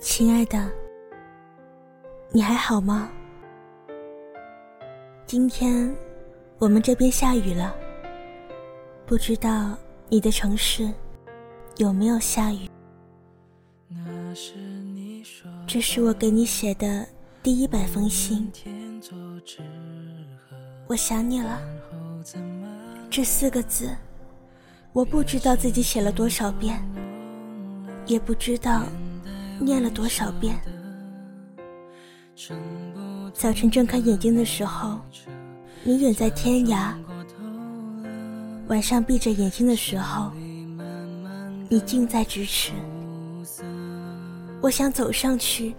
亲爱的，你还好吗？今天我们这边下雨了，不知道你的城市有没有下雨？这是我给你写的第一百封信。我想你了，这四个字，我不知道自己写了多少遍，也不知道念了多少遍。早晨睁开眼睛的时候，你远在天涯；晚上闭着眼睛的时候，你近在咫尺。我想走上去，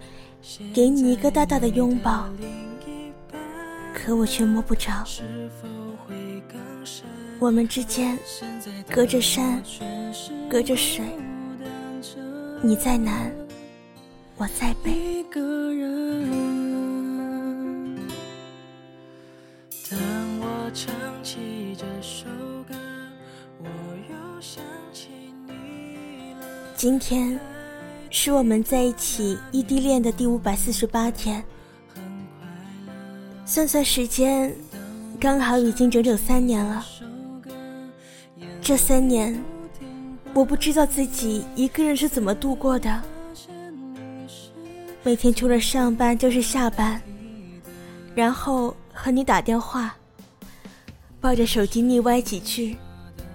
给你一个大大的拥抱，可我却摸不着。我们之间隔着山，隔着水，你在南，我在北。今天。是我们在一起异地恋的第五百四十八天，算算时间，刚好已经整整三年了。这三年，我不知道自己一个人是怎么度过的。每天除了上班就是下班，然后和你打电话，抱着手机腻歪几句，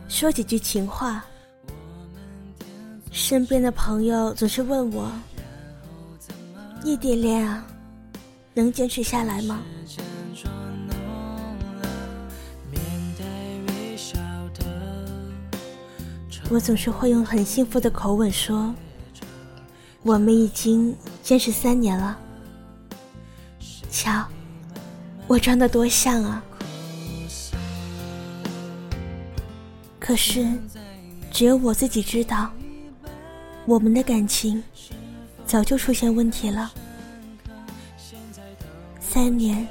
说几句情话。身边的朋友总是问我：“异地恋啊，能坚持下来吗？”我总是会用很幸福的口吻说：“我们已经坚持三年了。”瞧，我装的多像啊！可是，只有我自己知道。我们的感情早就出现问题了。三年，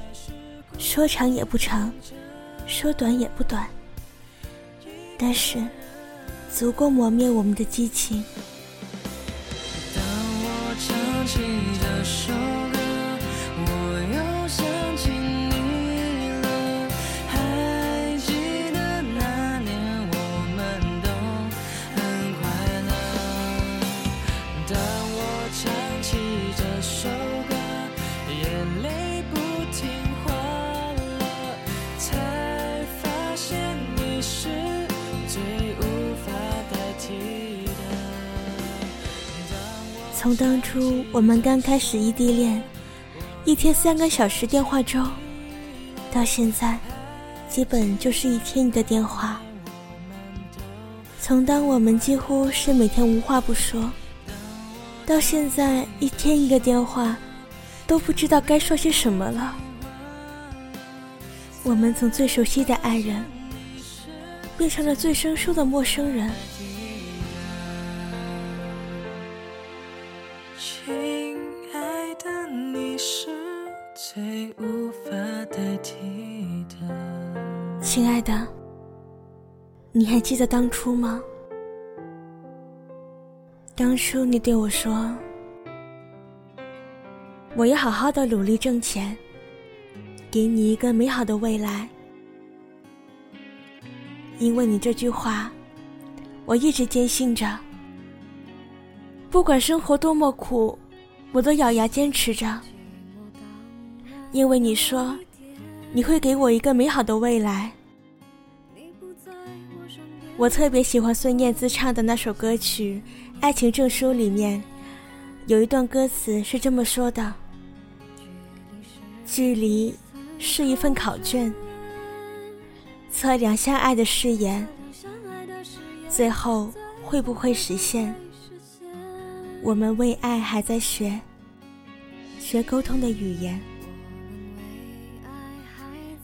说长也不长，说短也不短，但是足够磨灭我们的激情。当我唱当初我们刚开始异地恋，一天三个小时电话粥，到现在，基本就是一天一个电话。从当我们几乎是每天无话不说，到现在一天一个电话，都不知道该说些什么了。我们从最熟悉的爱人，变成了最生疏的陌生人。还记得当初吗？当初你对我说：“我要好好的努力挣钱，给你一个美好的未来。”因为你这句话，我一直坚信着，不管生活多么苦，我都咬牙坚持着。因为你说，你会给我一个美好的未来。我特别喜欢孙燕姿唱的那首歌曲《爱情证书》，里面有一段歌词是这么说的：“距离是一份考卷，测量相爱的誓言，最后会不会实现？我们为爱还在学，学沟通的语言，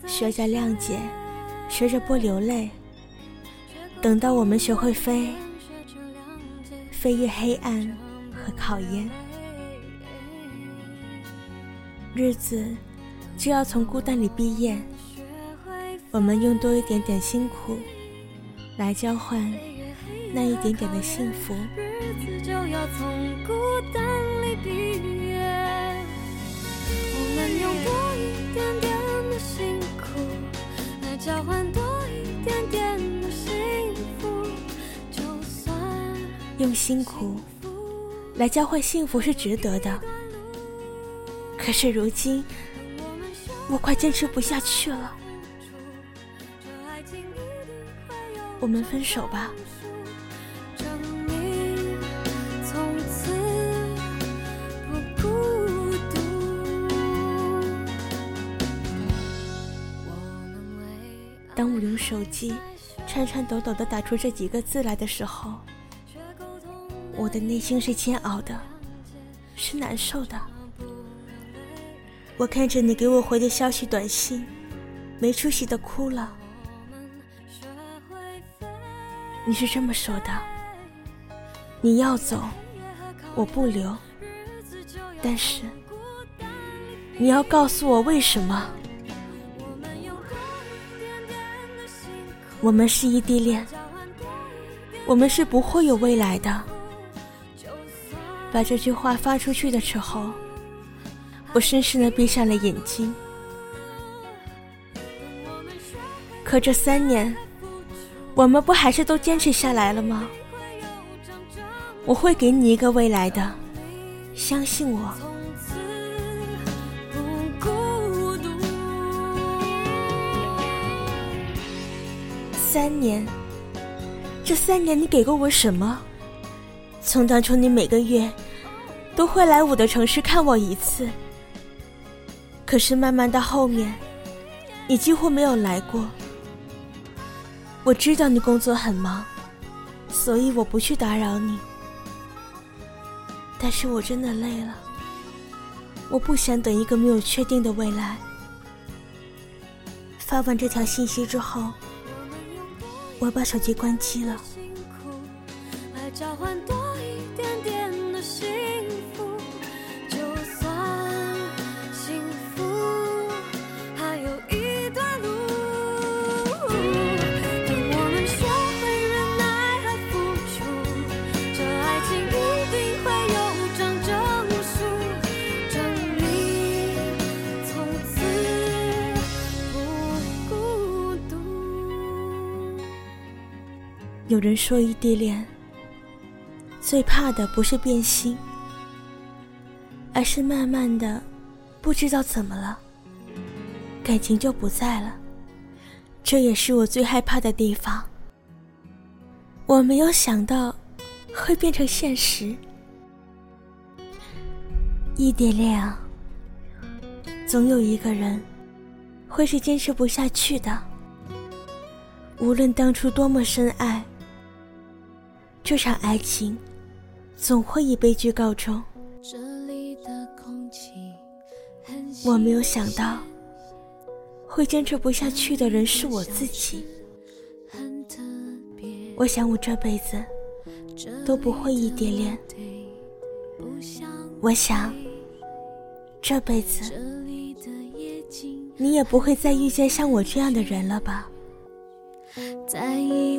学着谅解，学着不流泪。”等到我们学会飞，飞越黑暗和考验，日子就要从孤单里毕业。我们用多一点点辛苦，来交换那一点点的幸福。用辛苦来交换多用辛苦来交换幸福是值得的，可是如今我快坚持不下去了。我们分手吧。当我用手机颤颤抖抖的打出这几个字来的时候，我的内心是煎熬的，是难受的。我看着你给我回的消息短信，没出息的哭了。你是这么说的：你要走，我不留。但是你要告诉我为什么？我们是异地恋，我们是不会有未来的。把这句话发出去的时候，我深深的闭上了眼睛。可这三年，我们不还是都坚持下来了吗？我会给你一个未来的，相信我。三年，这三年你给过我什么？从当初你每个月都会来我的城市看我一次，可是慢慢到后面，你几乎没有来过。我知道你工作很忙，所以我不去打扰你。但是我真的累了，我不想等一个没有确定的未来。发完这条信息之后，我把手机关机了。点点的幸福，就算幸福还有一段路，等我们学会忍耐和付出，这爱情一定会有张证书证明从此不孤独。有人说异地恋。最怕的不是变心，而是慢慢的不知道怎么了，感情就不在了。这也是我最害怕的地方。我没有想到会变成现实。异地恋啊，总有一个人会是坚持不下去的。无论当初多么深爱。这场爱情总会以悲剧告终。我没有想到，会坚持不下去的人是我自己。我想我这辈子都不会异地恋。我想这辈子你也不会再遇见像我这样的人了吧。在一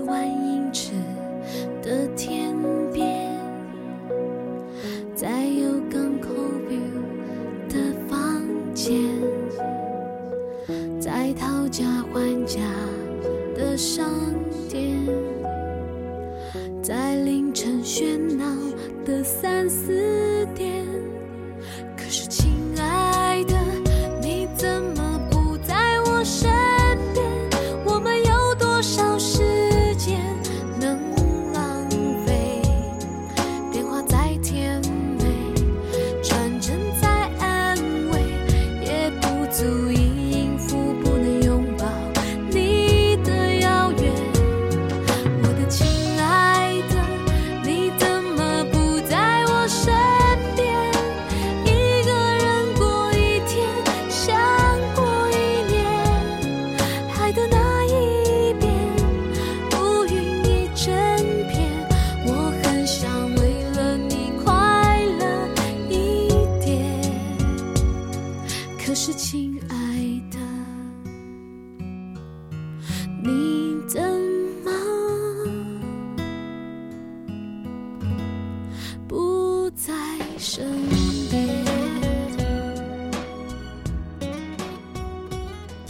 价还价的商店，在凌晨喧闹的三四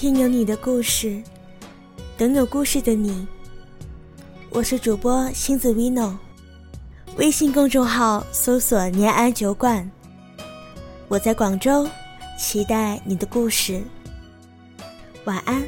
听有你的故事，等有故事的你。我是主播星子 Vino，微信公众号搜索“年安酒馆”。我在广州，期待你的故事。晚安。